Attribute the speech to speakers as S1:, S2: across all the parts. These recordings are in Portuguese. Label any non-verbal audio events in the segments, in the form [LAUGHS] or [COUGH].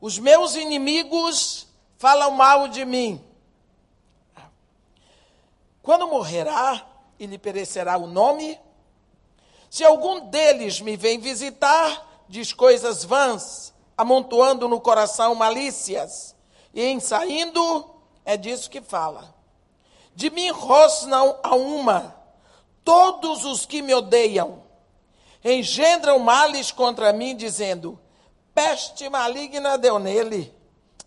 S1: Os meus inimigos falam mal de mim. Quando morrerá e lhe perecerá o nome, se algum deles me vem visitar, diz coisas vãs, amontoando no coração malícias, e em saindo, é disso que fala. De mim rosnam a uma, todos os que me odeiam, engendram males contra mim, dizendo: peste maligna deu nele,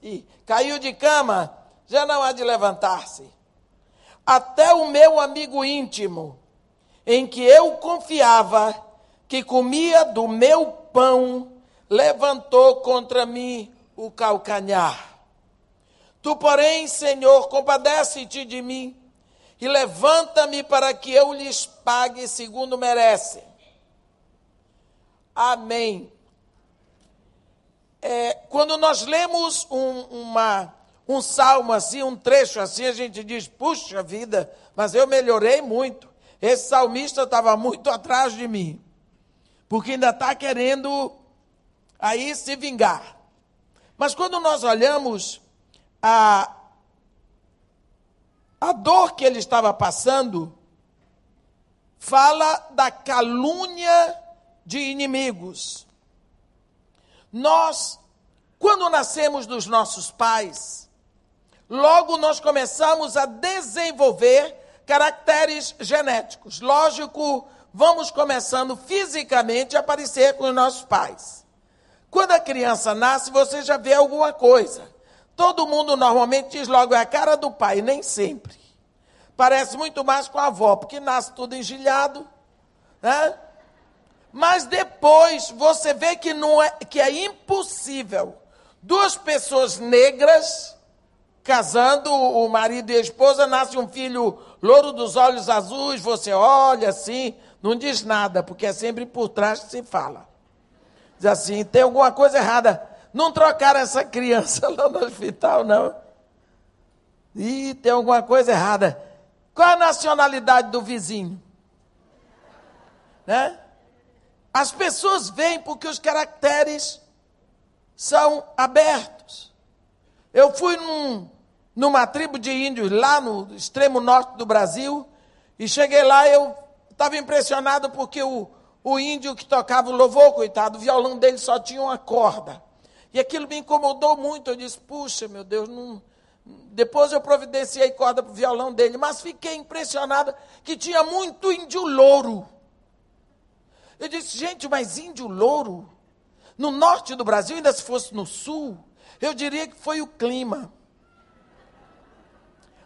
S1: e caiu de cama, já não há de levantar-se. Até o meu amigo íntimo, em que eu confiava, que comia do meu pão, levantou contra mim o calcanhar. Tu, porém, Senhor, compadece-te de mim e levanta-me para que eu lhes pague segundo merecem. Amém. É, quando nós lemos um, uma, um salmo assim, um trecho assim, a gente diz: puxa vida, mas eu melhorei muito. Esse salmista estava muito atrás de mim, porque ainda está querendo aí se vingar. Mas quando nós olhamos a, a dor que ele estava passando fala da calúnia de inimigos. Nós, quando nascemos dos nossos pais, logo nós começamos a desenvolver caracteres genéticos. Lógico, vamos começando fisicamente a aparecer com os nossos pais. Quando a criança nasce, você já vê alguma coisa. Todo mundo normalmente diz logo, é a cara do pai, nem sempre. Parece muito mais com a avó, porque nasce tudo engilhado, né? Mas depois você vê que, não é, que é impossível duas pessoas negras casando, o marido e a esposa, nasce um filho louro dos olhos azuis, você olha assim, não diz nada, porque é sempre por trás que se fala. Diz assim, tem alguma coisa errada. Não trocaram essa criança [LAUGHS] lá no hospital, não. Ih, tem alguma coisa errada. Qual a nacionalidade do vizinho? Né? As pessoas vêm porque os caracteres são abertos. Eu fui num, numa tribo de índios lá no extremo norte do Brasil e cheguei lá eu estava impressionado porque o, o índio que tocava o louvor, coitado, o violão dele só tinha uma corda. E aquilo me incomodou muito. Eu disse, puxa, meu Deus, não... depois eu providenciei corda para o violão dele, mas fiquei impressionada que tinha muito índio louro. Eu disse, gente, mas índio louro? No norte do Brasil, ainda se fosse no sul, eu diria que foi o clima.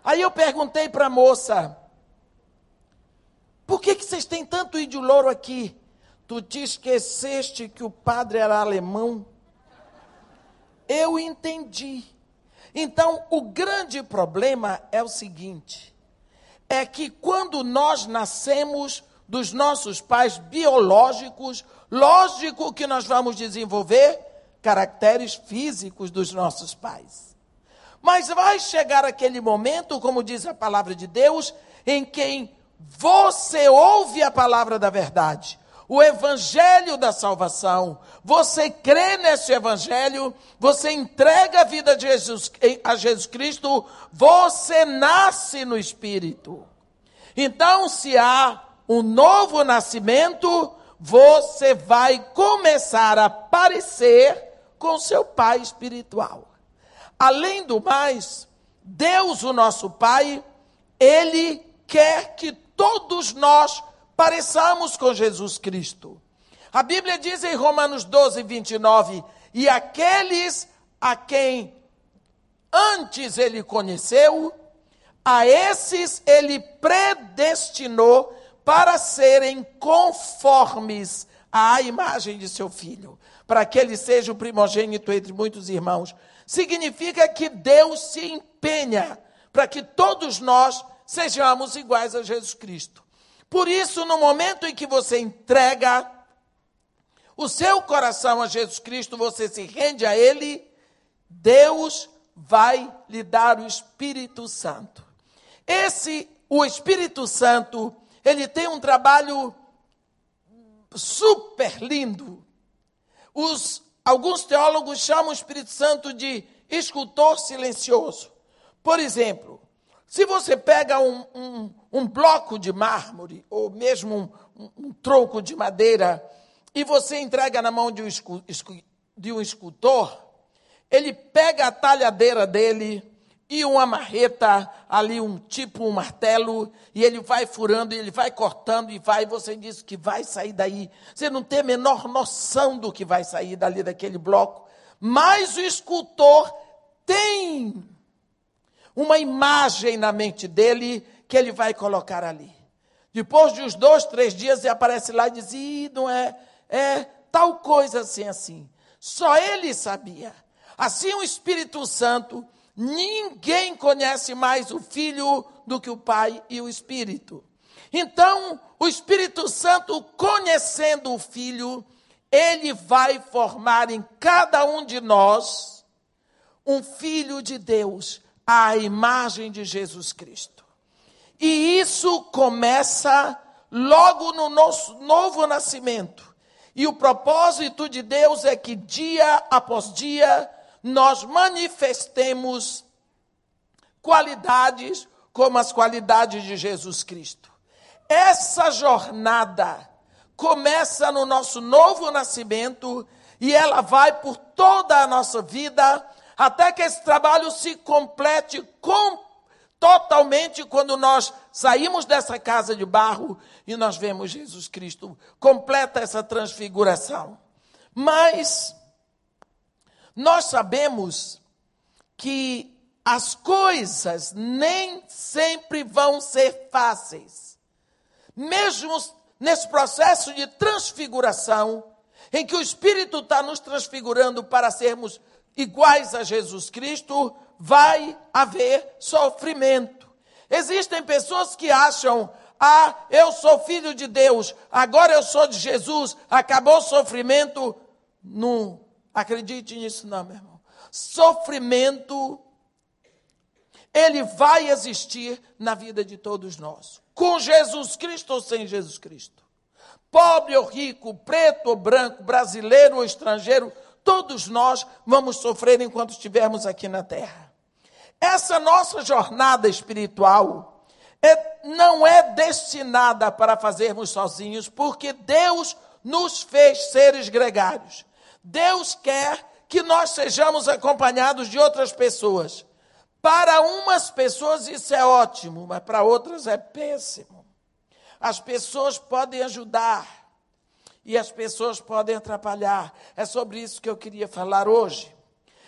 S1: Aí eu perguntei para a moça, por que, que vocês têm tanto índio louro aqui? Tu te esqueceste que o padre era alemão? Eu entendi. Então, o grande problema é o seguinte: é que quando nós nascemos dos nossos pais biológicos, lógico que nós vamos desenvolver caracteres físicos dos nossos pais. Mas vai chegar aquele momento, como diz a palavra de Deus, em que você ouve a palavra da verdade, o evangelho da salvação. Você crê nesse evangelho, você entrega a vida de Jesus, a Jesus Cristo, você nasce no Espírito. Então, se há um novo nascimento, você vai começar a parecer com seu pai espiritual. Além do mais, Deus, o nosso Pai, ele quer que todos nós pareçamos com Jesus Cristo. A Bíblia diz em Romanos 12, 29, e aqueles a quem antes ele conheceu, a esses ele predestinou para serem conformes à imagem de seu filho, para que ele seja o primogênito entre muitos irmãos. Significa que Deus se empenha para que todos nós sejamos iguais a Jesus Cristo. Por isso, no momento em que você entrega o seu coração a Jesus Cristo, você se rende a Ele, Deus vai lhe dar o Espírito Santo. Esse, o Espírito Santo, ele tem um trabalho super lindo. Os alguns teólogos chamam o Espírito Santo de escultor silencioso. Por exemplo, se você pega um, um, um bloco de mármore, ou mesmo um, um, tronco de madeira, e você entrega na mão de um, de um escultor, ele pega a talhadeira dele e uma marreta, ali um tipo um martelo, e ele vai furando, e ele vai cortando, e vai, e você diz que vai sair daí. Você não tem a menor noção do que vai sair dali daquele bloco. Mas o escultor tem uma imagem na mente dele que ele vai colocar ali. Depois de uns dois, três dias, ele aparece lá e diz: Ih, não é, é tal coisa assim, assim. Só ele sabia. Assim o Espírito Santo, ninguém conhece mais o Filho do que o Pai e o Espírito. Então, o Espírito Santo, conhecendo o Filho, ele vai formar em cada um de nós um filho de Deus à imagem de Jesus Cristo. E isso começa logo no nosso novo nascimento. E o propósito de Deus é que dia após dia nós manifestemos qualidades como as qualidades de Jesus Cristo. Essa jornada começa no nosso novo nascimento e ela vai por toda a nossa vida até que esse trabalho se complete com, totalmente quando nós saímos dessa casa de barro e nós vemos Jesus Cristo. Completa essa transfiguração. Mas nós sabemos que as coisas nem sempre vão ser fáceis. Mesmo nesse processo de transfiguração, em que o Espírito está nos transfigurando para sermos iguais a Jesus Cristo, vai haver sofrimento. Existem pessoas que acham, ah, eu sou filho de Deus, agora eu sou de Jesus, acabou o sofrimento. Não acredite nisso, não, meu irmão. Sofrimento, ele vai existir na vida de todos nós, com Jesus Cristo ou sem Jesus Cristo. Pobre ou rico, preto ou branco, brasileiro ou estrangeiro, Todos nós vamos sofrer enquanto estivermos aqui na terra. Essa nossa jornada espiritual é, não é destinada para fazermos sozinhos, porque Deus nos fez seres gregários. Deus quer que nós sejamos acompanhados de outras pessoas. Para umas pessoas isso é ótimo, mas para outras é péssimo. As pessoas podem ajudar, e as pessoas podem atrapalhar. É sobre isso que eu queria falar hoje.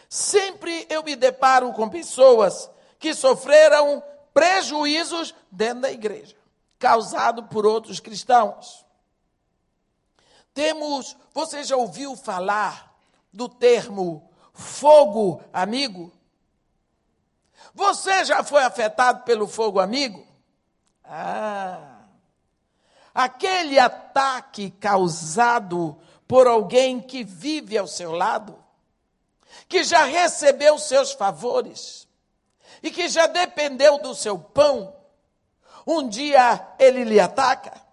S1: Sempre eu me deparo com pessoas que sofreram prejuízos dentro da igreja, causado por outros cristãos. Temos, você já ouviu falar do termo fogo amigo? Você já foi afetado pelo fogo amigo? Ah, aquele ataque causado por alguém que vive ao seu lado, que já recebeu seus favores e que já dependeu do seu pão, um dia ele lhe ataca.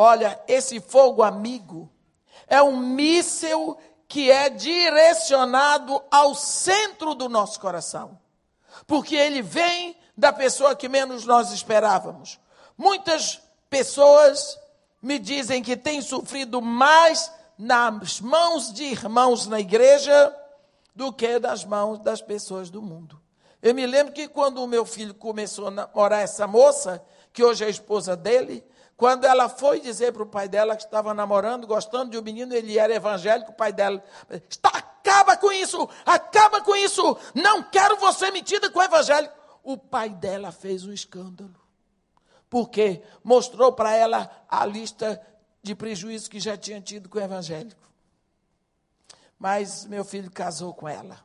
S1: Olha, esse fogo amigo é um míssil que é direcionado ao centro do nosso coração, porque ele vem da pessoa que menos nós esperávamos. Muitas pessoas me dizem que têm sofrido mais nas mãos de irmãos na igreja do que das mãos das pessoas do mundo. Eu me lembro que quando o meu filho começou a namorar essa moça, que hoje é a esposa dele, quando ela foi dizer para o pai dela que estava namorando, gostando de um menino, ele era evangélico, o pai dela, está, acaba com isso, acaba com isso, não quero você metida com o evangélico. O pai dela fez um escândalo porque mostrou para ela a lista de prejuízos que já tinha tido com o evangélico. Mas meu filho casou com ela.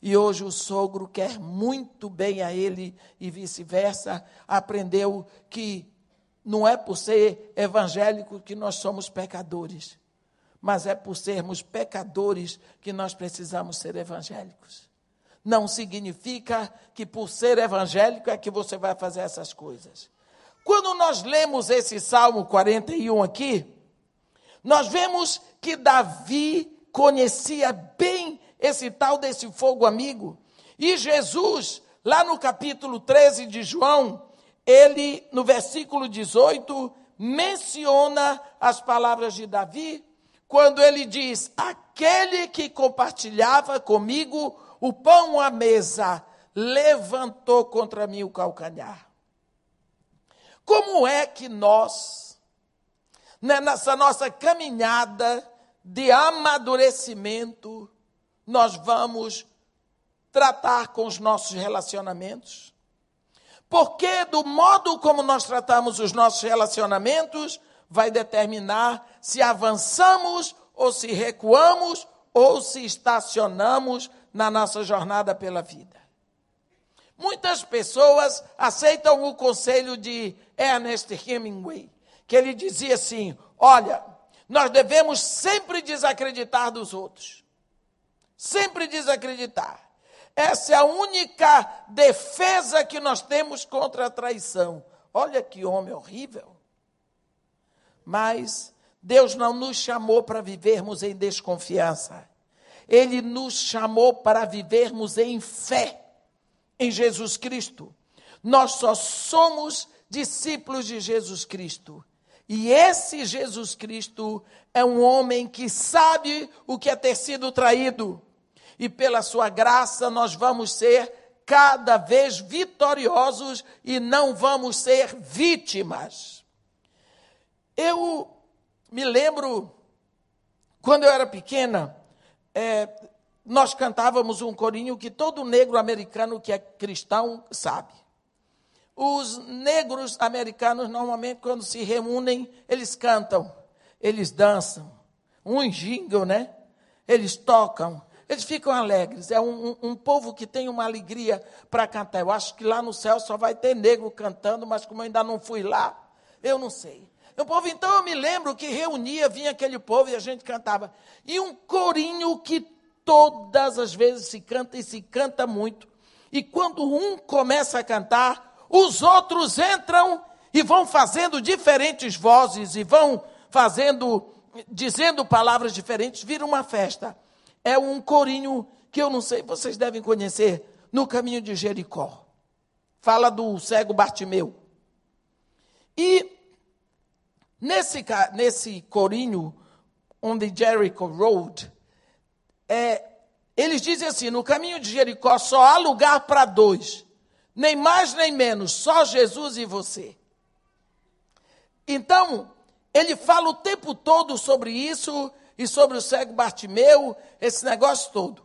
S1: E hoje o sogro quer muito bem a ele e vice-versa. Aprendeu que não é por ser evangélico que nós somos pecadores, mas é por sermos pecadores que nós precisamos ser evangélicos. Não significa que por ser evangélico é que você vai fazer essas coisas. Quando nós lemos esse Salmo 41 aqui, nós vemos que Davi conhecia bem esse tal desse fogo amigo. E Jesus, lá no capítulo 13 de João, ele, no versículo 18, menciona as palavras de Davi, quando ele diz: Aquele que compartilhava comigo o pão à mesa, levantou contra mim o calcanhar. Como é que nós, né, nessa nossa caminhada de amadurecimento, nós vamos tratar com os nossos relacionamentos? Porque do modo como nós tratamos os nossos relacionamentos, vai determinar se avançamos ou se recuamos ou se estacionamos na nossa jornada pela vida. Muitas pessoas aceitam o conselho de Ernest Hemingway, que ele dizia assim: olha, nós devemos sempre desacreditar dos outros. Sempre desacreditar. Essa é a única defesa que nós temos contra a traição. Olha que homem horrível. Mas Deus não nos chamou para vivermos em desconfiança. Ele nos chamou para vivermos em fé em Jesus Cristo. Nós só somos discípulos de Jesus Cristo. E esse Jesus Cristo é um homem que sabe o que é ter sido traído. E pela sua graça nós vamos ser cada vez vitoriosos e não vamos ser vítimas. Eu me lembro, quando eu era pequena, é, nós cantávamos um corinho que todo negro americano que é cristão sabe. Os negros americanos, normalmente, quando se reúnem, eles cantam, eles dançam. Um jingle, né? Eles tocam, eles ficam alegres. É um, um, povo que tem uma alegria para cantar. Eu acho que lá no céu só vai ter negro cantando, mas como eu ainda não fui lá, eu não sei. O povo, então, eu me lembro que reunia, vinha aquele povo e a gente cantava. E um corinho que todas as vezes se canta e se canta muito. E quando um começa a cantar, os outros entram e vão fazendo diferentes vozes e vão fazendo, dizendo palavras diferentes, vira uma festa. É um corinho que eu não sei, vocês devem conhecer, no caminho de Jericó. Fala do cego Bartimeu. E nesse, nesse corinho, onde Jericho Road, é, eles dizem assim: no caminho de Jericó só há lugar para dois, nem mais nem menos, só Jesus e você. Então, ele fala o tempo todo sobre isso e sobre o cego Bartimeu, esse negócio todo.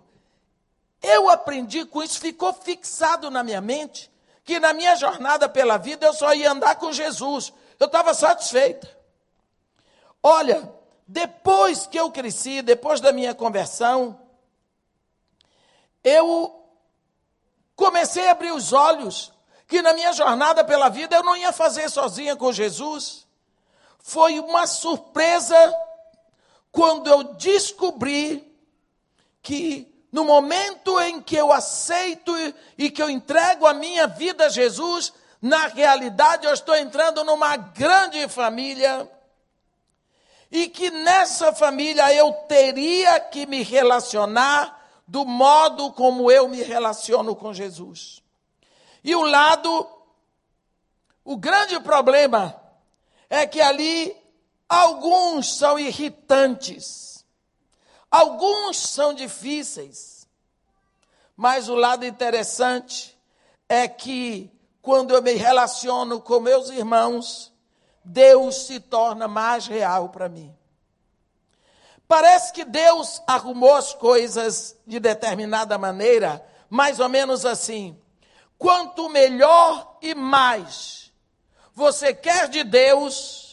S1: Eu aprendi com isso, ficou fixado na minha mente, que na minha jornada pela vida eu só ia andar com Jesus. Eu estava satisfeita. Olha, depois que eu cresci, depois da minha conversão, eu comecei a abrir os olhos que na minha jornada pela vida eu não ia fazer sozinha com Jesus. Foi uma surpresa quando eu descobri que no momento em que eu aceito e que eu entrego a minha vida a Jesus, na realidade eu estou entrando numa grande família e que nessa família eu teria que me relacionar do modo como eu me relaciono com Jesus. E o lado, o grande problema é que ali alguns são irritantes, alguns são difíceis, mas o lado interessante é que quando eu me relaciono com meus irmãos, Deus se torna mais real para mim. Parece que Deus arrumou as coisas de determinada maneira, mais ou menos assim. Quanto melhor e mais você quer de Deus,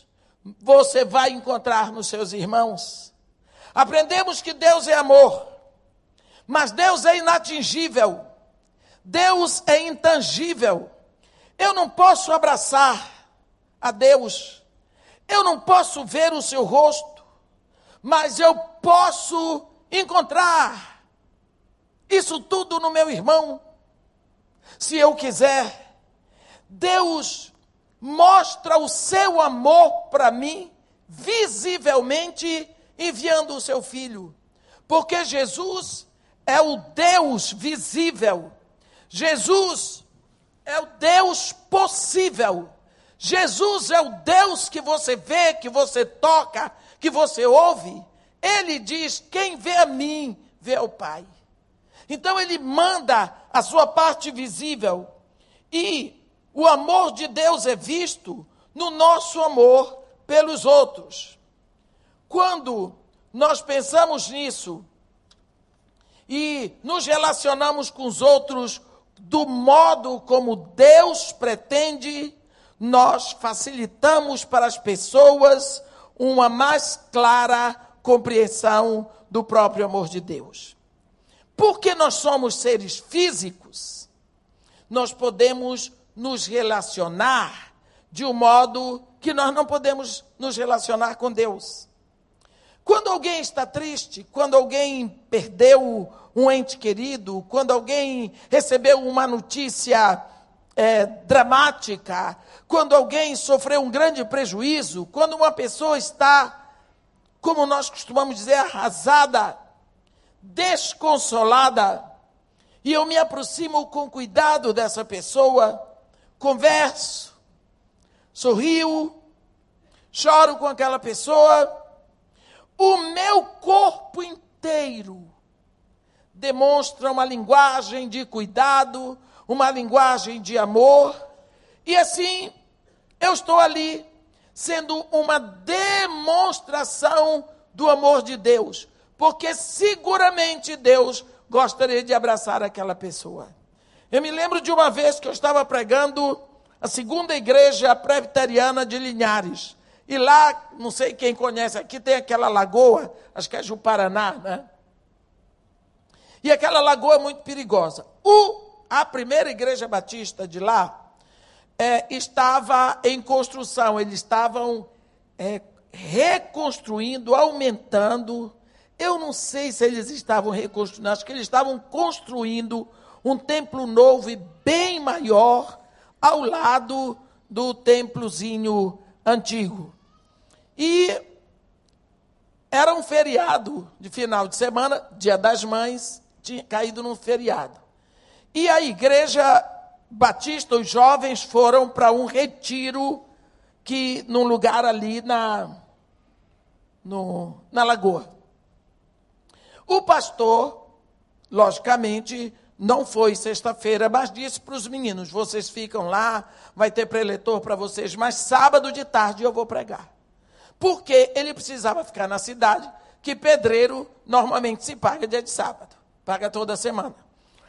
S1: você vai encontrar nos seus irmãos. Aprendemos que Deus é amor, mas Deus é inatingível, Deus é intangível. Eu não posso abraçar, a Deus. Eu não posso ver o seu rosto, mas eu posso encontrar isso tudo no meu irmão, se eu quiser. Deus mostra o seu amor para mim visivelmente enviando o seu filho. Porque Jesus é o Deus visível. Jesus é o Deus possível. Jesus é o Deus que você vê, que você toca, que você ouve. Ele diz: Quem vê a mim, vê o Pai. Então ele manda a sua parte visível. E o amor de Deus é visto no nosso amor pelos outros. Quando nós pensamos nisso e nos relacionamos com os outros do modo como Deus pretende, nós facilitamos para as pessoas uma mais clara compreensão do próprio amor de Deus. Porque nós somos seres físicos, nós podemos nos relacionar de um modo que nós não podemos nos relacionar com Deus. Quando alguém está triste, quando alguém perdeu um ente querido, quando alguém recebeu uma notícia é, dramática, quando alguém sofreu um grande prejuízo, quando uma pessoa está, como nós costumamos dizer, arrasada, desconsolada, e eu me aproximo com cuidado dessa pessoa, converso, sorrio, choro com aquela pessoa, o meu corpo inteiro demonstra uma linguagem de cuidado, uma linguagem de amor, e assim eu estou ali sendo uma demonstração do amor de Deus, porque seguramente Deus gostaria de abraçar aquela pessoa. Eu me lembro de uma vez que eu estava pregando a segunda igreja presbiteriana de Linhares. E lá, não sei quem conhece, aqui tem aquela lagoa, acho que é Juparaná, né? E aquela lagoa é muito perigosa. O, a primeira igreja batista de lá é, estava em construção, eles estavam é, reconstruindo, aumentando. Eu não sei se eles estavam reconstruindo, acho que eles estavam construindo um templo novo e bem maior ao lado do templozinho antigo. E era um feriado de final de semana, Dia das Mães, tinha caído num feriado. E a igreja batista, os jovens foram para um retiro que num lugar ali na no, na lagoa. O pastor, logicamente, não foi sexta-feira, mas disse para os meninos: vocês ficam lá, vai ter preletor para vocês, mas sábado de tarde eu vou pregar. Porque ele precisava ficar na cidade, que pedreiro normalmente se paga dia de sábado paga toda semana.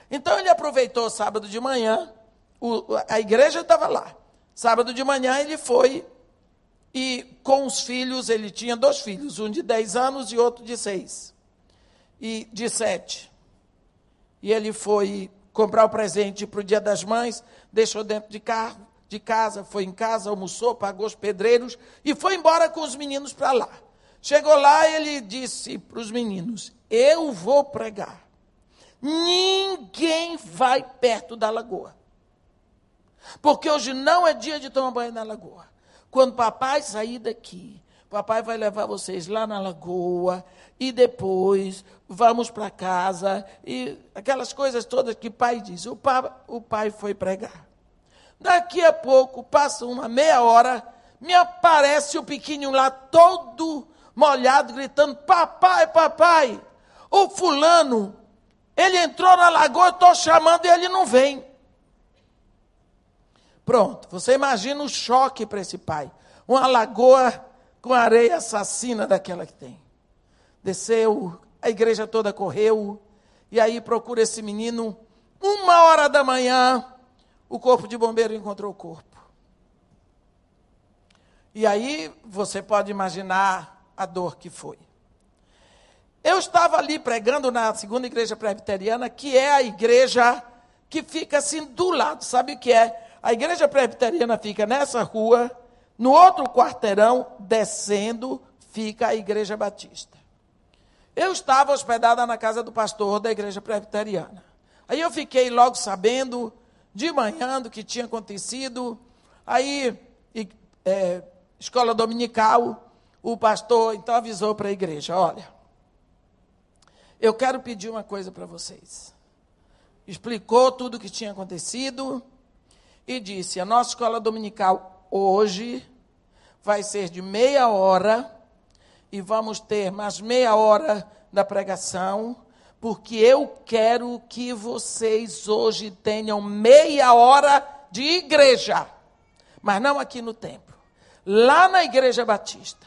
S1: Então ele aproveitou sábado de manhã, o, a igreja estava lá. Sábado de manhã ele foi e com os filhos, ele tinha dois filhos, um de 10 anos e outro de 6. E de 7. E ele foi comprar o presente para o Dia das Mães, deixou dentro de carro, de casa, foi em casa, almoçou, pagou os pedreiros e foi embora com os meninos para lá. Chegou lá, ele disse para os meninos: Eu vou pregar. Ninguém vai perto da lagoa. Porque hoje não é dia de tomar banho na lagoa. Quando papai sair daqui, papai vai levar vocês lá na lagoa e depois vamos para casa e aquelas coisas todas que pai diz. O pai, o pai foi pregar. Daqui a pouco, passa uma meia hora, me aparece o pequeno lá todo molhado, gritando: Papai, papai, o fulano ele entrou na lagoa, eu estou chamando e ele não vem. Pronto, você imagina o choque para esse pai. Uma lagoa com areia assassina daquela que tem. Desceu, a igreja toda correu, e aí procura esse menino. Uma hora da manhã, o corpo de bombeiro encontrou o corpo. E aí você pode imaginar a dor que foi. Eu estava ali pregando na segunda igreja presbiteriana, que é a igreja que fica assim do lado, sabe o que é? A igreja presbiteriana fica nessa rua, no outro quarteirão, descendo, fica a igreja batista. Eu estava hospedada na casa do pastor da igreja presbiteriana. Aí eu fiquei logo sabendo, de manhã, do que tinha acontecido. Aí, é, escola dominical, o pastor então avisou para a igreja: olha, eu quero pedir uma coisa para vocês. Explicou tudo o que tinha acontecido e disse: a nossa escola dominical hoje vai ser de meia hora e vamos ter mais meia hora da pregação, porque eu quero que vocês hoje tenham meia hora de igreja, mas não aqui no templo, lá na igreja batista.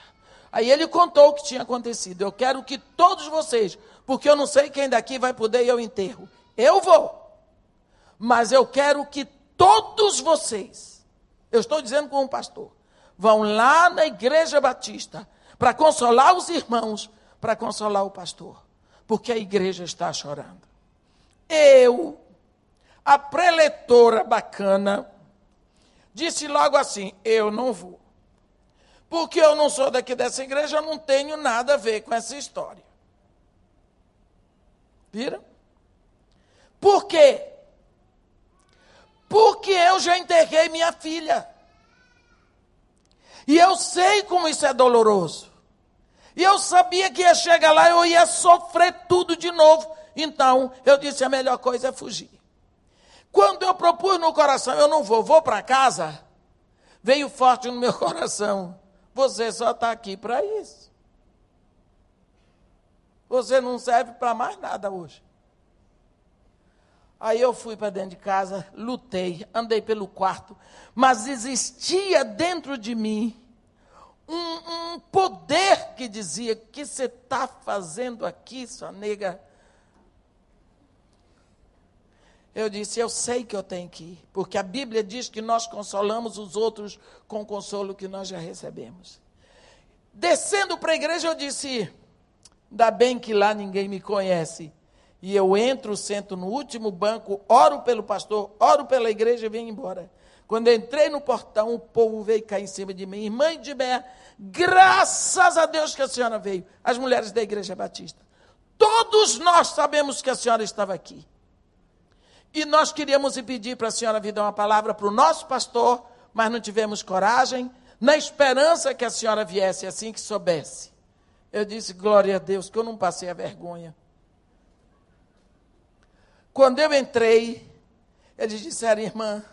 S1: Aí ele contou o que tinha acontecido. Eu quero que todos vocês, porque eu não sei quem daqui vai poder ir ao enterro. Eu vou. Mas eu quero que todos vocês, eu estou dizendo como pastor, vão lá na igreja batista para consolar os irmãos, para consolar o pastor, porque a igreja está chorando. Eu a preletora bacana disse logo assim: Eu não vou. Porque eu não sou daqui dessa igreja, eu não tenho nada a ver com essa história. Viram? Por quê? Porque eu já enterrei minha filha. E eu sei como isso é doloroso. E eu sabia que ia chegar lá eu ia sofrer tudo de novo. Então, eu disse: a melhor coisa é fugir. Quando eu propus no coração, eu não vou, vou para casa, veio forte no meu [LAUGHS] coração. Você só está aqui para isso. Você não serve para mais nada hoje. Aí eu fui para dentro de casa, lutei, andei pelo quarto, mas existia dentro de mim um, um poder que dizia: que você está fazendo aqui, sua nega? Eu disse: Eu sei que eu tenho que ir, porque a Bíblia diz que nós consolamos os outros com o consolo que nós já recebemos. Descendo para a igreja, eu disse: Ainda bem que lá ninguém me conhece. E eu entro, sento no último banco, oro pelo pastor, oro pela igreja e venho embora. Quando entrei no portão, o povo veio cair em cima de mim. Irmã de Bé, graças a Deus que a senhora veio. As mulheres da igreja batista. Todos nós sabemos que a senhora estava aqui. E nós queríamos pedir para a senhora vir dar uma palavra para o nosso pastor, mas não tivemos coragem, na esperança que a senhora viesse assim que soubesse. Eu disse, glória a Deus, que eu não passei a vergonha. Quando eu entrei, eles disseram, irmã,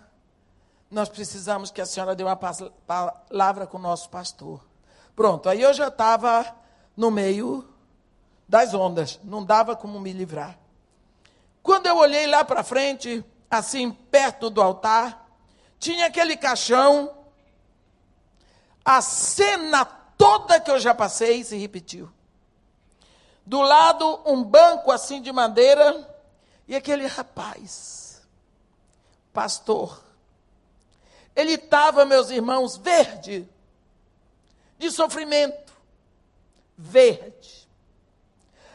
S1: nós precisamos que a senhora dê uma palavra com o nosso pastor. Pronto, aí eu já estava no meio das ondas, não dava como me livrar. Quando eu olhei lá para frente, assim, perto do altar, tinha aquele caixão. A cena toda que eu já passei se repetiu. Do lado, um banco assim de madeira, e aquele rapaz, pastor, ele estava, meus irmãos, verde, de sofrimento, verde.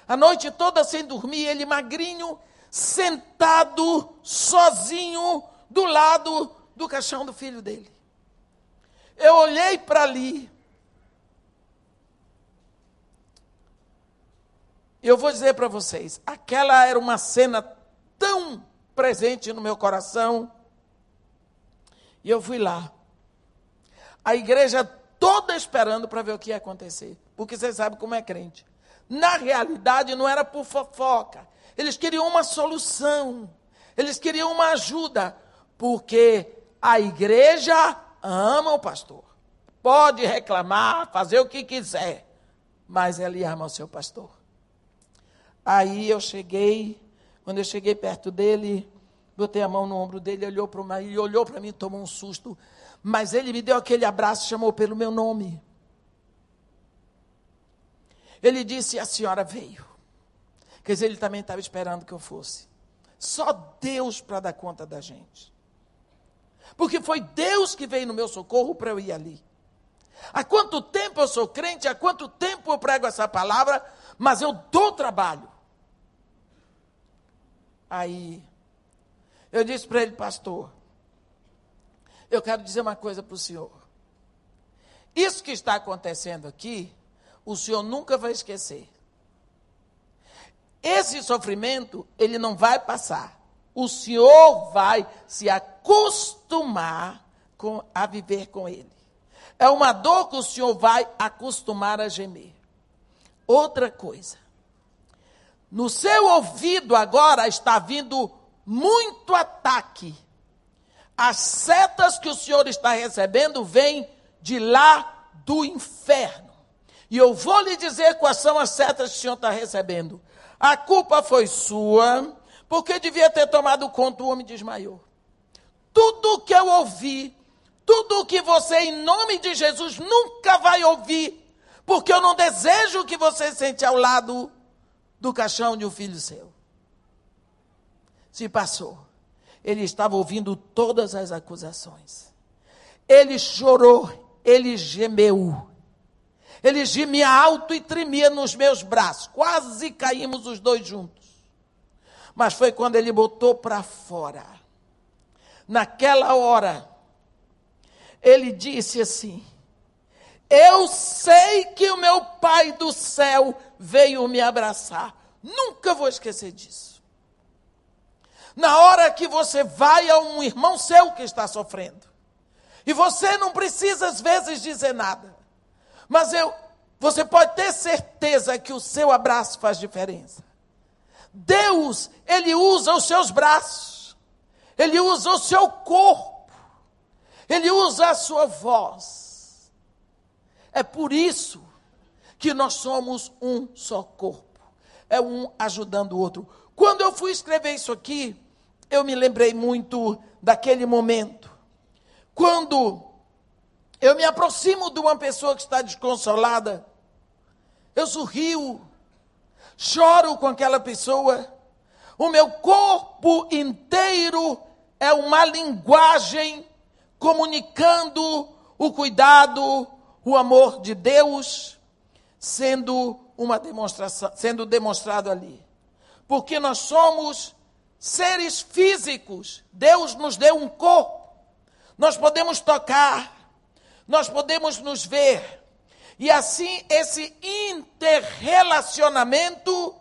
S1: A noite toda sem dormir, ele magrinho, sentado sozinho do lado do caixão do filho dele. Eu olhei para ali. Eu vou dizer para vocês, aquela era uma cena tão presente no meu coração. E eu fui lá. A igreja toda esperando para ver o que ia acontecer. Porque você sabe como é crente. Na realidade, não era por fofoca. Eles queriam uma solução. Eles queriam uma ajuda. Porque a igreja ama o pastor. Pode reclamar, fazer o que quiser. Mas ele ama o seu pastor. Aí eu cheguei, quando eu cheguei perto dele, botei a mão no ombro dele, ele olhou para mim, ele olhou para mim, tomou um susto. Mas ele me deu aquele abraço, chamou pelo meu nome. Ele disse: A senhora veio. Quer dizer, ele também estava esperando que eu fosse. Só Deus para dar conta da gente. Porque foi Deus que veio no meu socorro para eu ir ali. Há quanto tempo eu sou crente, há quanto tempo eu prego essa palavra, mas eu dou trabalho. Aí, eu disse para ele, pastor, eu quero dizer uma coisa para o senhor. Isso que está acontecendo aqui, o senhor nunca vai esquecer. Esse sofrimento, ele não vai passar. O Senhor vai se acostumar com, a viver com ele. É uma dor que o Senhor vai acostumar a gemer. Outra coisa. No seu ouvido agora está vindo muito ataque. As setas que o senhor está recebendo vêm de lá do inferno. E eu vou lhe dizer quais são as setas que o senhor está recebendo. A culpa foi sua, porque devia ter tomado conta, o homem desmaiou. Tudo que eu ouvi, tudo que você, em nome de Jesus, nunca vai ouvir, porque eu não desejo que você sente ao lado do caixão de um filho seu. Se passou. Ele estava ouvindo todas as acusações. Ele chorou, ele gemeu. Ele gemia alto e tremia nos meus braços. Quase caímos os dois juntos. Mas foi quando ele botou para fora. Naquela hora, ele disse assim: Eu sei que o meu Pai do céu veio me abraçar. Nunca vou esquecer disso. Na hora que você vai a um irmão seu que está sofrendo, e você não precisa às vezes dizer nada, mas eu, você pode ter certeza que o seu abraço faz diferença. Deus, Ele usa os seus braços, Ele usa o seu corpo, Ele usa a sua voz. É por isso que nós somos um só corpo, é um ajudando o outro. Quando eu fui escrever isso aqui, eu me lembrei muito daquele momento, quando eu me aproximo de uma pessoa que está desconsolada. Eu sorrio, choro com aquela pessoa. O meu corpo inteiro é uma linguagem comunicando o cuidado, o amor de Deus, sendo uma demonstração, sendo demonstrado ali. Porque nós somos seres físicos. Deus nos deu um corpo. Nós podemos tocar, nós podemos nos ver. E assim, esse interrelacionamento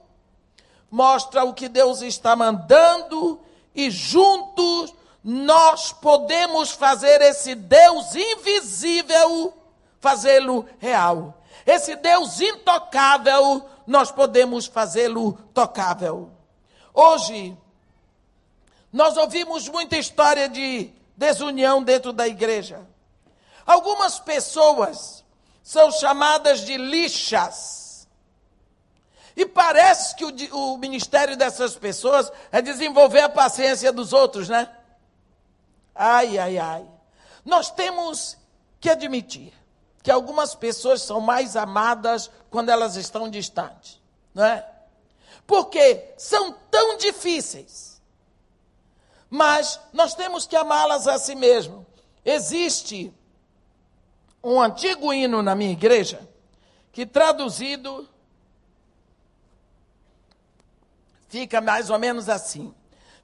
S1: mostra o que Deus está mandando, e juntos nós podemos fazer esse Deus invisível, fazê-lo real. Esse Deus intocável, nós podemos fazê-lo tocável. Hoje, nós ouvimos muita história de desunião dentro da igreja. Algumas pessoas são chamadas de lixas. E parece que o, o, ministério dessas pessoas é desenvolver a paciência dos outros, né? Ai, ai, ai. Nós temos que admitir que algumas pessoas são mais amadas quando elas estão distantes, não é? Porque são tão difíceis. Mas nós temos que amá-las a si mesmo. Existe um antigo hino na minha igreja, que traduzido fica mais ou menos assim: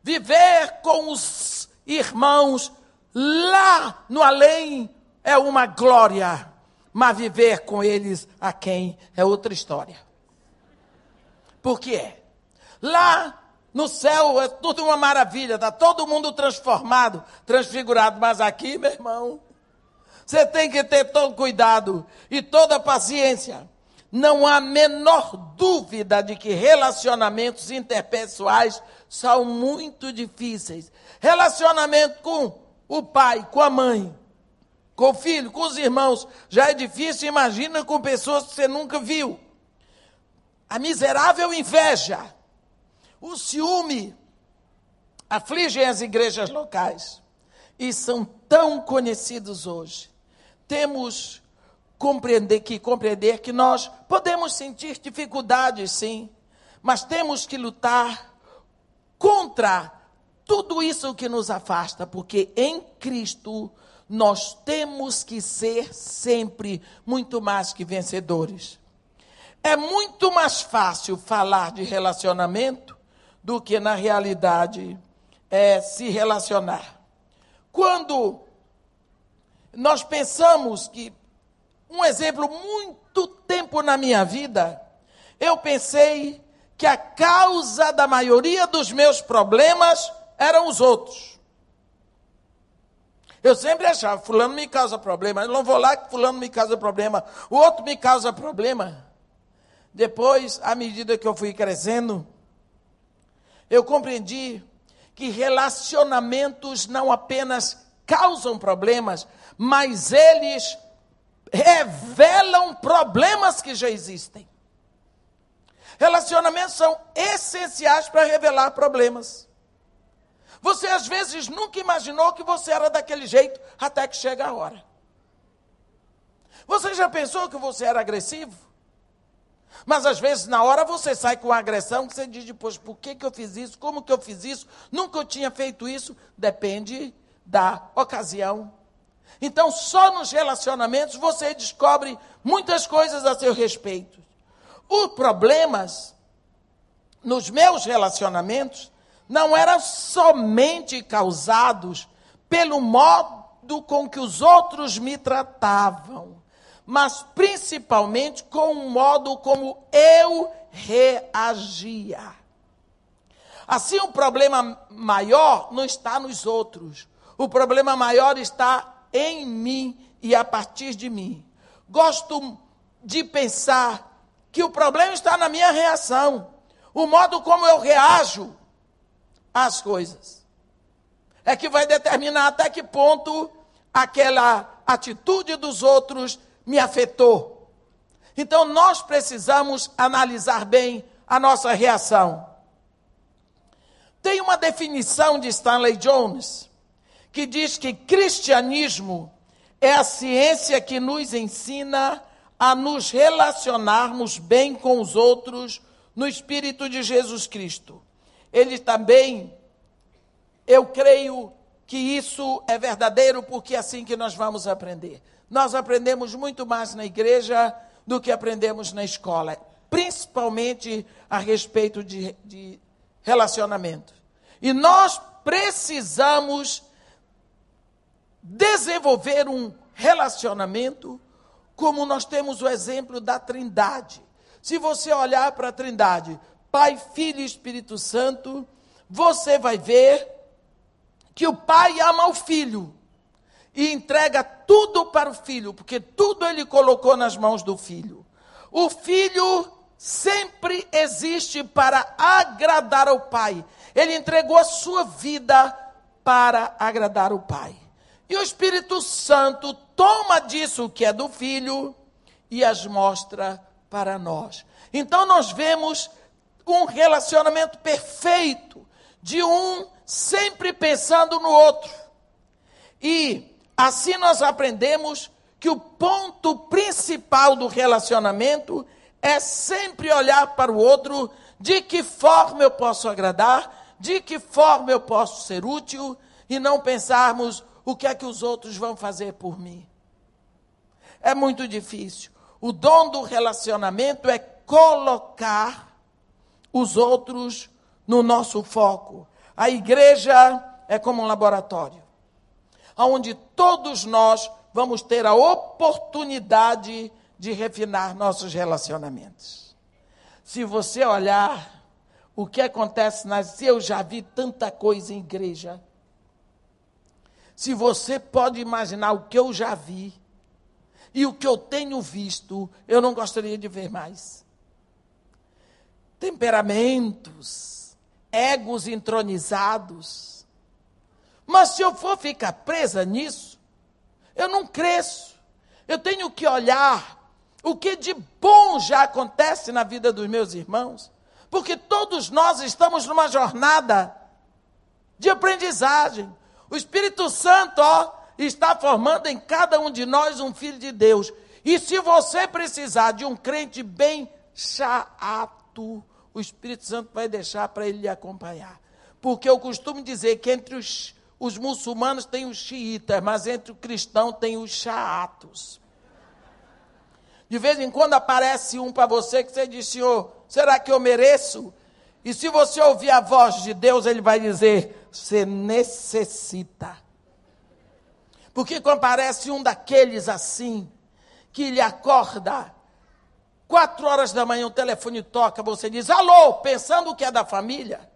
S1: Viver com os irmãos lá no além é uma glória, mas viver com eles a quem é outra história. Por que é? Lá no céu é tudo uma maravilha, está todo mundo transformado, transfigurado, mas aqui, meu irmão, você tem que ter todo cuidado e toda paciência. Não há menor dúvida de que relacionamentos interpessoais são muito difíceis. Relacionamento com o pai, com a mãe, com o filho, com os irmãos, já é difícil, imagina com pessoas que você nunca viu. A miserável inveja, o ciúme afligem as igrejas locais e são tão conhecidos hoje temos compreender que compreender que nós podemos sentir dificuldades, sim, mas temos que lutar contra tudo isso que nos afasta, porque em Cristo nós temos que ser sempre muito mais que vencedores. É muito mais fácil falar de relacionamento do que na realidade é se relacionar. Quando nós pensamos que, um exemplo, muito tempo na minha vida, eu pensei que a causa da maioria dos meus problemas eram os outros. Eu sempre achava, fulano me causa problema, eu não vou lá que fulano me causa problema, o outro me causa problema. Depois, à medida que eu fui crescendo, eu compreendi que relacionamentos não apenas causam problemas, mas eles revelam problemas que já existem. Relacionamentos são essenciais para revelar problemas. Você às vezes nunca imaginou que você era daquele jeito até que chega a hora. Você já pensou que você era agressivo? Mas às vezes na hora você sai com agressão que você diz depois, por que, que eu fiz isso? Como que eu fiz isso? Nunca eu tinha feito isso. Depende da ocasião. Então, só nos relacionamentos você descobre muitas coisas a seu respeito. Os problemas nos meus relacionamentos não eram somente causados pelo modo com que os outros me tratavam, mas principalmente com o modo como eu reagia. Assim, o problema maior não está nos outros, o problema maior está em mim e a partir de mim. Gosto de pensar que o problema está na minha reação, o modo como eu reajo às coisas. É que vai determinar até que ponto aquela atitude dos outros me afetou. Então nós precisamos analisar bem a nossa reação. Tem uma definição de Stanley Jones que diz que cristianismo é a ciência que nos ensina a nos relacionarmos bem com os outros no Espírito de Jesus Cristo. Ele também, eu creio que isso é verdadeiro, porque é assim que nós vamos aprender. Nós aprendemos muito mais na igreja do que aprendemos na escola, principalmente a respeito de, de relacionamento. E nós precisamos desenvolver um relacionamento, como nós temos o exemplo da Trindade. Se você olhar para a Trindade, Pai, Filho e Espírito Santo, você vai ver que o Pai ama o Filho e entrega tudo para o Filho, porque tudo ele colocou nas mãos do Filho. O Filho sempre existe para agradar ao Pai. Ele entregou a sua vida para agradar o Pai. E o Espírito Santo toma disso que é do Filho e as mostra para nós. Então nós vemos um relacionamento perfeito de um sempre pensando no outro. E assim nós aprendemos que o ponto principal do relacionamento é sempre olhar para o outro, de que forma eu posso agradar, de que forma eu posso ser útil, e não pensarmos o que é que os outros vão fazer por mim? É muito difícil. O dom do relacionamento é colocar os outros no nosso foco. A igreja é como um laboratório, onde todos nós vamos ter a oportunidade de refinar nossos relacionamentos. Se você olhar o que acontece nas. Eu já vi tanta coisa em igreja se você pode imaginar o que eu já vi e o que eu tenho visto, eu não gostaria de ver mais. Temperamentos, egos entronizados. Mas se eu for ficar presa nisso, eu não cresço. Eu tenho que olhar o que de bom já acontece na vida dos meus irmãos, porque todos nós estamos numa jornada de aprendizagem. O Espírito Santo, ó, está formando em cada um de nós um filho de Deus. E se você precisar de um crente bem chato, o Espírito Santo vai deixar para ele lhe acompanhar. Porque eu costumo dizer que entre os, os muçulmanos tem os xiitas, mas entre o cristão tem os chaatos. De vez em quando aparece um para você que você diz, Senhor, será que eu mereço? E se você ouvir a voz de Deus, ele vai dizer: você necessita. Porque quando aparece um daqueles assim, que lhe acorda, quatro horas da manhã o telefone toca, você diz: alô, pensando que é da família.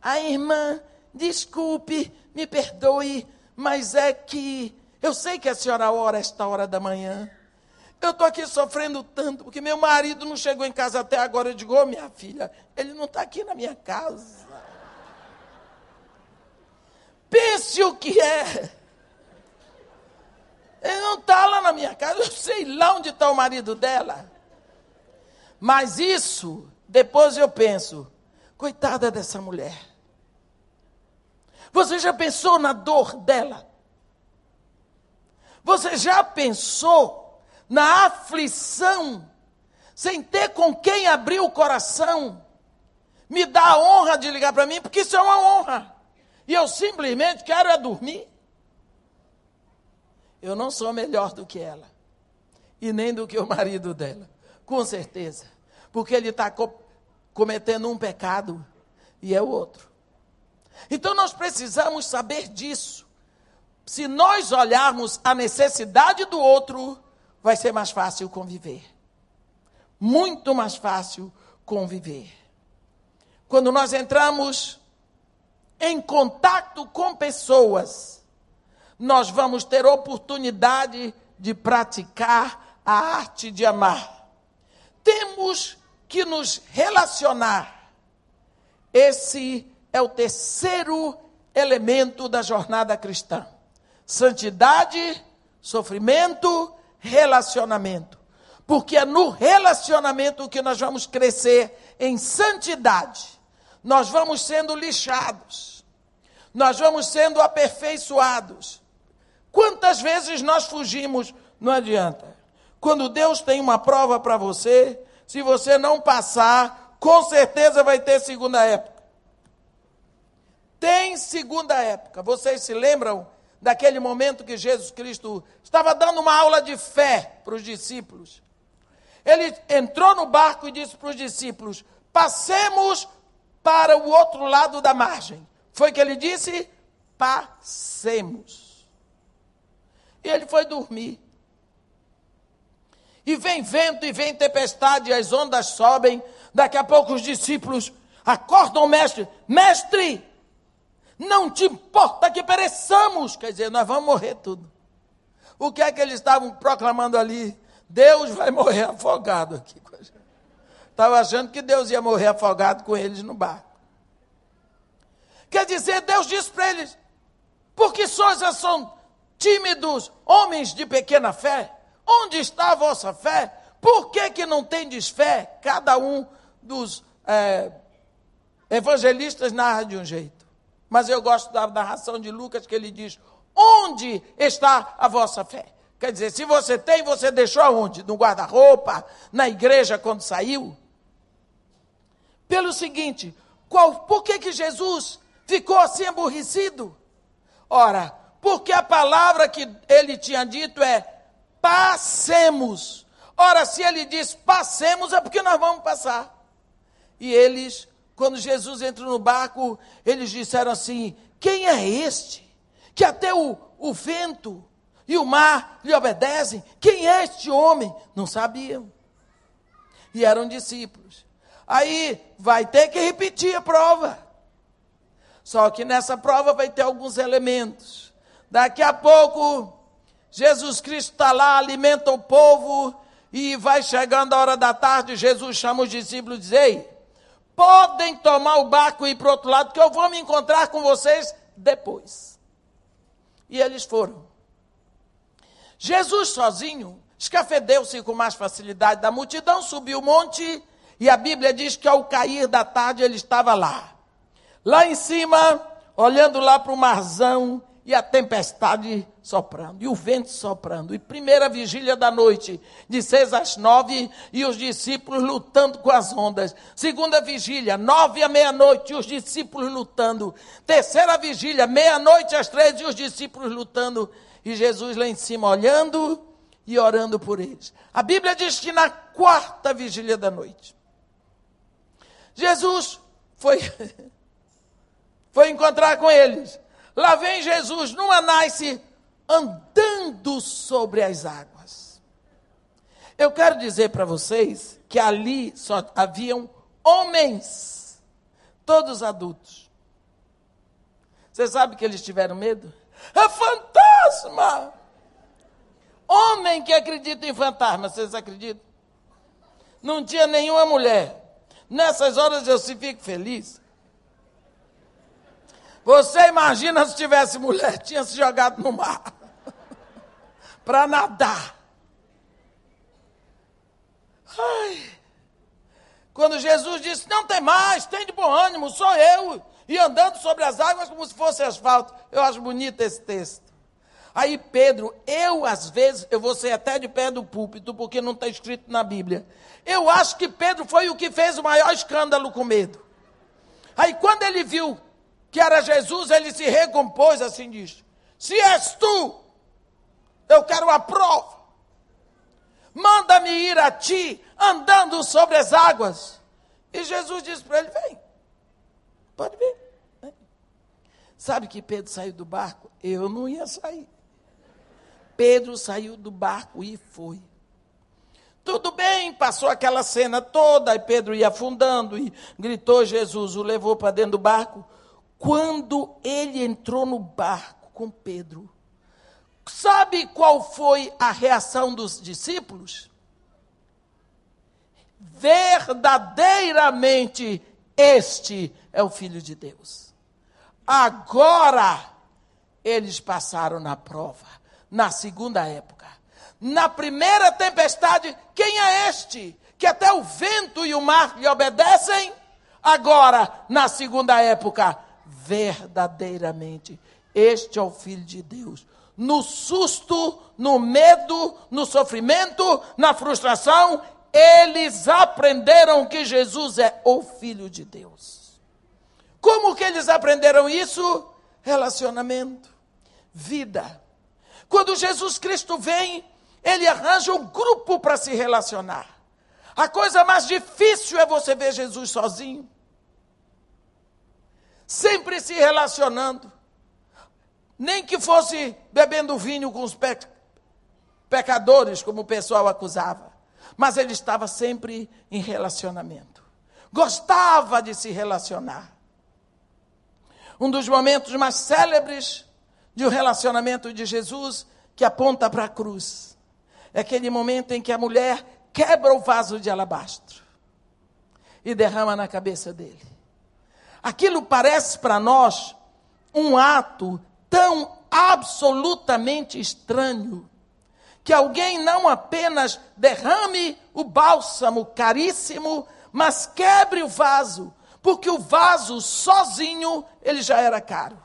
S1: A irmã, desculpe, me perdoe, mas é que eu sei que a senhora ora esta hora da manhã. Eu estou aqui sofrendo tanto, porque meu marido não chegou em casa até agora. Eu digo, ô oh, minha filha, ele não está aqui na minha casa. Pense o que é. Ele não está lá na minha casa, eu sei lá onde está o marido dela. Mas isso, depois eu penso, coitada dessa mulher. Você já pensou na dor dela? Você já pensou na aflição, sem ter com quem abrir o coração? Me dá a honra de ligar para mim, porque isso é uma honra. E eu simplesmente quero é dormir. Eu não sou melhor do que ela. E nem do que o marido dela. Com certeza. Porque ele está co cometendo um pecado e é o outro. Então nós precisamos saber disso. Se nós olharmos a necessidade do outro, vai ser mais fácil conviver. Muito mais fácil conviver. Quando nós entramos em contato com pessoas, nós vamos ter oportunidade de praticar a arte de amar. Temos que nos relacionar. Esse é o terceiro elemento da jornada cristã santidade, sofrimento, relacionamento. Porque é no relacionamento que nós vamos crescer em santidade. Nós vamos sendo lixados. Nós vamos sendo aperfeiçoados. Quantas vezes nós fugimos? Não adianta. Quando Deus tem uma prova para você, se você não passar, com certeza vai ter segunda época. Tem segunda época. Vocês se lembram daquele momento que Jesus Cristo estava dando uma aula de fé para os discípulos. Ele entrou no barco e disse para os discípulos: passemos para o outro lado da margem. Foi que ele disse: passemos. E ele foi dormir. E vem vento e vem tempestade, e as ondas sobem. Daqui a pouco os discípulos acordam o mestre: Mestre, não te importa que pereçamos. Quer dizer, nós vamos morrer tudo. O que é que eles estavam proclamando ali? Deus vai morrer afogado aqui com a gente. Estava achando que Deus ia morrer afogado com eles no barco. Quer dizer, Deus disse para eles: porque sois são tímidos, homens de pequena fé? Onde está a vossa fé? Por que, que não tendes fé? Cada um dos é, evangelistas narra de um jeito. Mas eu gosto da narração de Lucas que ele diz: Onde está a vossa fé? Quer dizer, se você tem, você deixou aonde? No guarda-roupa? Na igreja quando saiu? Pelo seguinte, qual, por que, que Jesus ficou assim aborrecido? Ora, porque a palavra que ele tinha dito é passemos. Ora, se ele diz passemos, é porque nós vamos passar. E eles quando Jesus entrou no barco, eles disseram assim: Quem é este? Que até o, o vento e o mar lhe obedecem. Quem é este homem? Não sabiam. E eram discípulos. Aí vai ter que repetir a prova. Só que nessa prova vai ter alguns elementos. Daqui a pouco, Jesus Cristo está lá, alimenta o povo, e vai chegando a hora da tarde, Jesus chama os discípulos e diz: Ei, podem tomar o barco e ir para o outro lado, que eu vou me encontrar com vocês depois. E eles foram. Jesus sozinho escafedeu-se com mais facilidade da multidão, subiu o monte, e a Bíblia diz que ao cair da tarde ele estava lá. Lá em cima, olhando lá para o marzão, e a tempestade soprando, e o vento soprando, e primeira vigília da noite, de seis às nove, e os discípulos lutando com as ondas. Segunda vigília, nove à meia-noite, e os discípulos lutando. Terceira vigília, meia-noite às três, e os discípulos lutando. E Jesus lá em cima olhando e orando por eles. A Bíblia diz que na quarta vigília da noite, Jesus foi, [LAUGHS] foi encontrar com eles. Lá vem Jesus numa nasce andando sobre as águas. Eu quero dizer para vocês que ali só haviam homens, todos adultos. Você sabe que eles tiveram medo? É fantasma! Homem que acredita em fantasma, vocês acreditam? Não tinha nenhuma mulher. Nessas horas eu se fico feliz. Você imagina se tivesse mulher, [LAUGHS] tinha se jogado no mar [LAUGHS] para nadar. Ai. Quando Jesus disse: Não tem mais, tem de bom ânimo, sou eu. E andando sobre as águas como se fosse asfalto. Eu acho bonito esse texto. Aí Pedro, eu às vezes, eu vou ser até de pé do púlpito, porque não está escrito na Bíblia. Eu acho que Pedro foi o que fez o maior escândalo com medo. Aí quando ele viu que era Jesus, ele se recompôs assim diz: Se és tu, eu quero a prova. Manda-me ir a ti, andando sobre as águas. E Jesus disse para ele: Vem, pode vir. Sabe que Pedro saiu do barco? Eu não ia sair. Pedro saiu do barco e foi. Tudo bem, passou aquela cena toda, e Pedro ia afundando e gritou: Jesus o levou para dentro do barco. Quando ele entrou no barco com Pedro, sabe qual foi a reação dos discípulos? Verdadeiramente, este é o Filho de Deus. Agora, eles passaram na prova na segunda época. Na primeira tempestade, quem é este? Que até o vento e o mar lhe obedecem? Agora, na segunda época, verdadeiramente, este é o Filho de Deus. No susto, no medo, no sofrimento, na frustração, eles aprenderam que Jesus é o Filho de Deus. Como que eles aprenderam isso? Relacionamento, vida quando Jesus Cristo vem, ele arranja um grupo para se relacionar. A coisa mais difícil é você ver Jesus sozinho. Sempre se relacionando. Nem que fosse bebendo vinho com os pe pecadores, como o pessoal acusava. Mas ele estava sempre em relacionamento. Gostava de se relacionar. Um dos momentos mais célebres de um relacionamento de Jesus que aponta para a cruz. É aquele momento em que a mulher quebra o vaso de alabastro e derrama na cabeça dele. Aquilo parece para nós um ato tão absolutamente estranho que alguém não apenas derrame o bálsamo caríssimo, mas quebre o vaso, porque o vaso sozinho ele já era caro.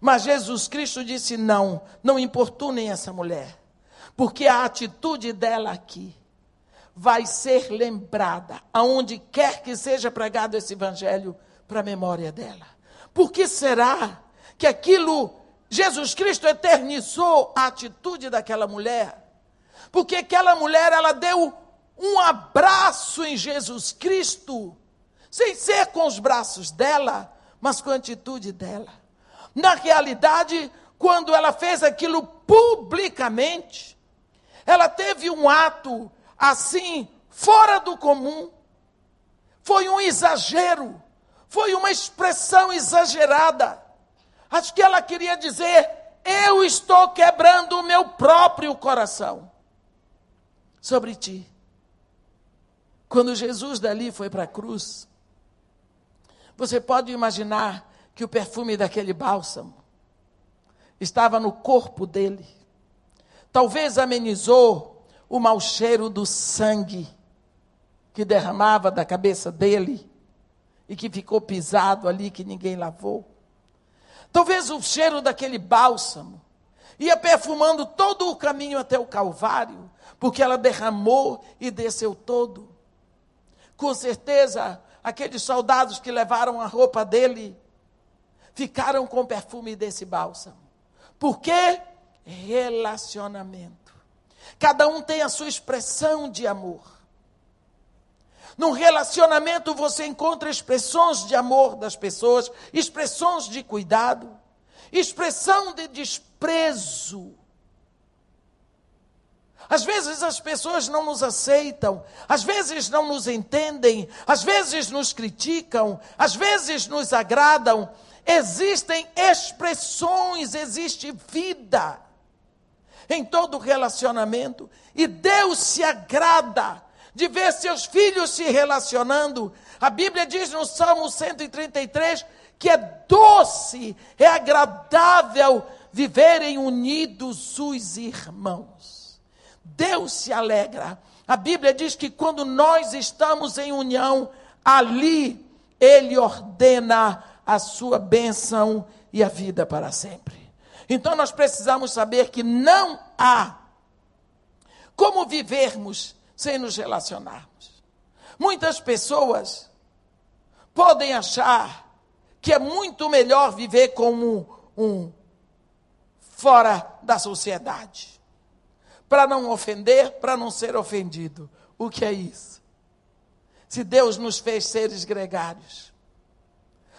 S1: Mas Jesus Cristo disse: não, não importunem essa mulher, porque a atitude dela aqui vai ser lembrada, aonde quer que seja pregado esse evangelho, para a memória dela. Por que será que aquilo, Jesus Cristo eternizou a atitude daquela mulher? Porque aquela mulher, ela deu um abraço em Jesus Cristo, sem ser com os braços dela, mas com a atitude dela. Na realidade, quando ela fez aquilo publicamente, ela teve um ato assim, fora do comum. Foi um exagero, foi uma expressão exagerada. Acho que ela queria dizer: eu estou quebrando o meu próprio coração sobre ti. Quando Jesus dali foi para a cruz, você pode imaginar que o perfume daquele bálsamo estava no corpo dele. Talvez amenizou o mau cheiro do sangue que derramava da cabeça dele e que ficou pisado ali, que ninguém lavou. Talvez o cheiro daquele bálsamo ia perfumando todo o caminho até o Calvário, porque ela derramou e desceu todo. Com certeza, aqueles soldados que levaram a roupa dele ficaram com o perfume desse bálsamo. Por quê? Relacionamento. Cada um tem a sua expressão de amor. Num relacionamento você encontra expressões de amor das pessoas, expressões de cuidado, expressão de desprezo. Às vezes as pessoas não nos aceitam, às vezes não nos entendem, às vezes nos criticam, às vezes nos agradam, Existem expressões, existe vida. Em todo relacionamento. E Deus se agrada de ver seus filhos se relacionando. A Bíblia diz no Salmo 133 que é doce, é agradável viverem unidos os irmãos. Deus se alegra. A Bíblia diz que quando nós estamos em união, ali Ele ordena a sua bênção e a vida para sempre. Então nós precisamos saber que não há como vivermos sem nos relacionarmos. Muitas pessoas podem achar que é muito melhor viver como um fora da sociedade, para não ofender, para não ser ofendido. O que é isso? Se Deus nos fez seres gregários.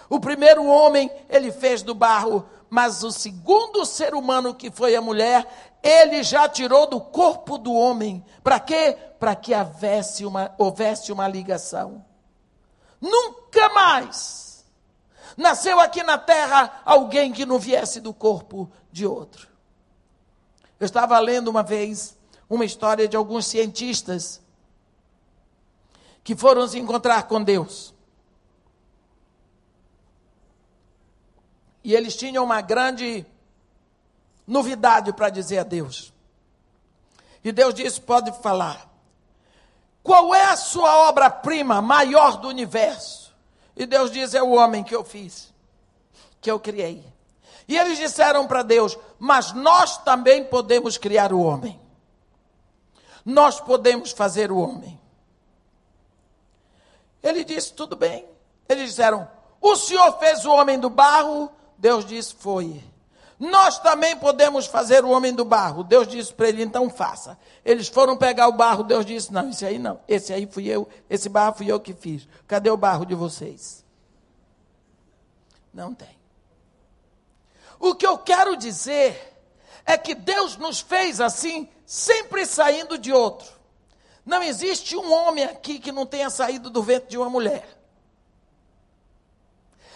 S1: O primeiro homem ele fez do barro, mas o segundo ser humano que foi a mulher, ele já tirou do corpo do homem. Para quê? Para que houvesse uma, houvesse uma ligação. Nunca mais nasceu aqui na terra alguém que não viesse do corpo de outro. Eu estava lendo uma vez uma história de alguns cientistas que foram se encontrar com Deus. E eles tinham uma grande novidade para dizer a Deus. E Deus disse: pode falar. Qual é a sua obra-prima maior do universo? E Deus diz: é o homem que eu fiz, que eu criei. E eles disseram para Deus: Mas nós também podemos criar o homem. Nós podemos fazer o homem. Ele disse: Tudo bem. Eles disseram: O Senhor fez o homem do barro? Deus disse: Foi. Nós também podemos fazer o homem do barro. Deus disse para ele: Então faça. Eles foram pegar o barro. Deus disse: Não, esse aí não. Esse aí fui eu. Esse barro fui eu que fiz. Cadê o barro de vocês? Não tem. O que eu quero dizer é que Deus nos fez assim, sempre saindo de outro. Não existe um homem aqui que não tenha saído do ventre de uma mulher.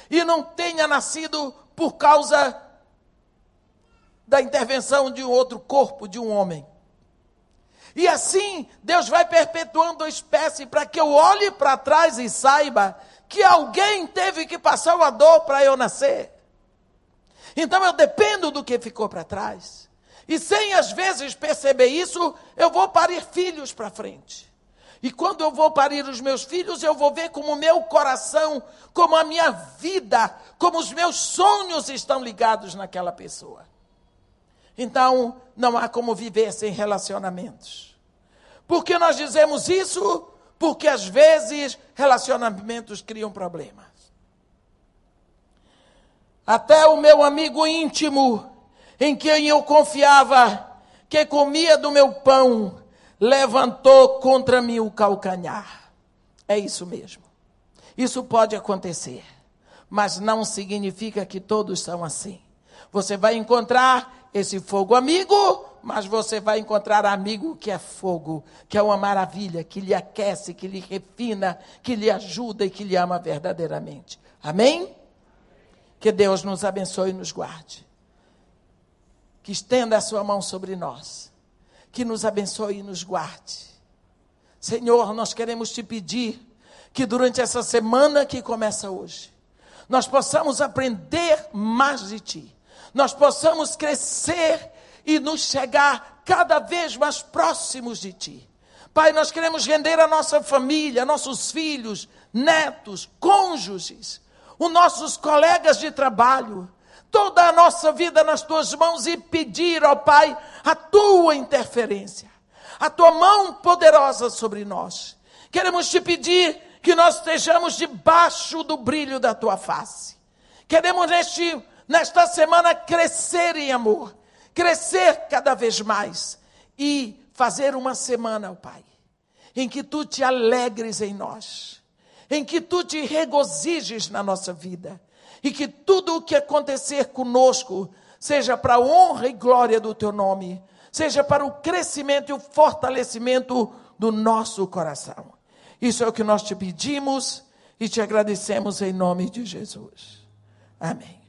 S1: E não tenha nascido por causa da intervenção de um outro corpo de um homem. E assim, Deus vai perpetuando a espécie para que eu olhe para trás e saiba que alguém teve que passar uma dor para eu nascer. Então eu dependo do que ficou para trás. E sem às vezes perceber isso, eu vou parir filhos para frente. E quando eu vou parir os meus filhos, eu vou ver como o meu coração, como a minha vida, como os meus sonhos estão ligados naquela pessoa. Então, não há como viver sem relacionamentos. Por que nós dizemos isso? Porque às vezes relacionamentos criam problemas. Até o meu amigo íntimo, em quem eu confiava, que comia do meu pão, levantou contra mim o calcanhar. É isso mesmo. Isso pode acontecer, mas não significa que todos são assim. Você vai encontrar esse fogo amigo, mas você vai encontrar amigo que é fogo, que é uma maravilha, que lhe aquece, que lhe refina, que lhe ajuda e que lhe ama verdadeiramente. Amém? Que Deus nos abençoe e nos guarde. Que estenda a sua mão sobre nós. Que nos abençoe e nos guarde. Senhor, nós queremos te pedir que durante essa semana que começa hoje, nós possamos aprender mais de ti. Nós possamos crescer e nos chegar cada vez mais próximos de ti. Pai, nós queremos render a nossa família, nossos filhos, netos, cônjuges os nossos colegas de trabalho, toda a nossa vida nas tuas mãos e pedir ao Pai a tua interferência, a tua mão poderosa sobre nós. Queremos te pedir que nós estejamos debaixo do brilho da tua face. Queremos neste, nesta semana crescer em amor, crescer cada vez mais e fazer uma semana, ó Pai, em que tu te alegres em nós em que tu te regozijes na nossa vida e que tudo o que acontecer conosco seja para a honra e glória do teu nome, seja para o crescimento e o fortalecimento do nosso coração. Isso é o que nós te pedimos e te agradecemos em nome de Jesus. Amém.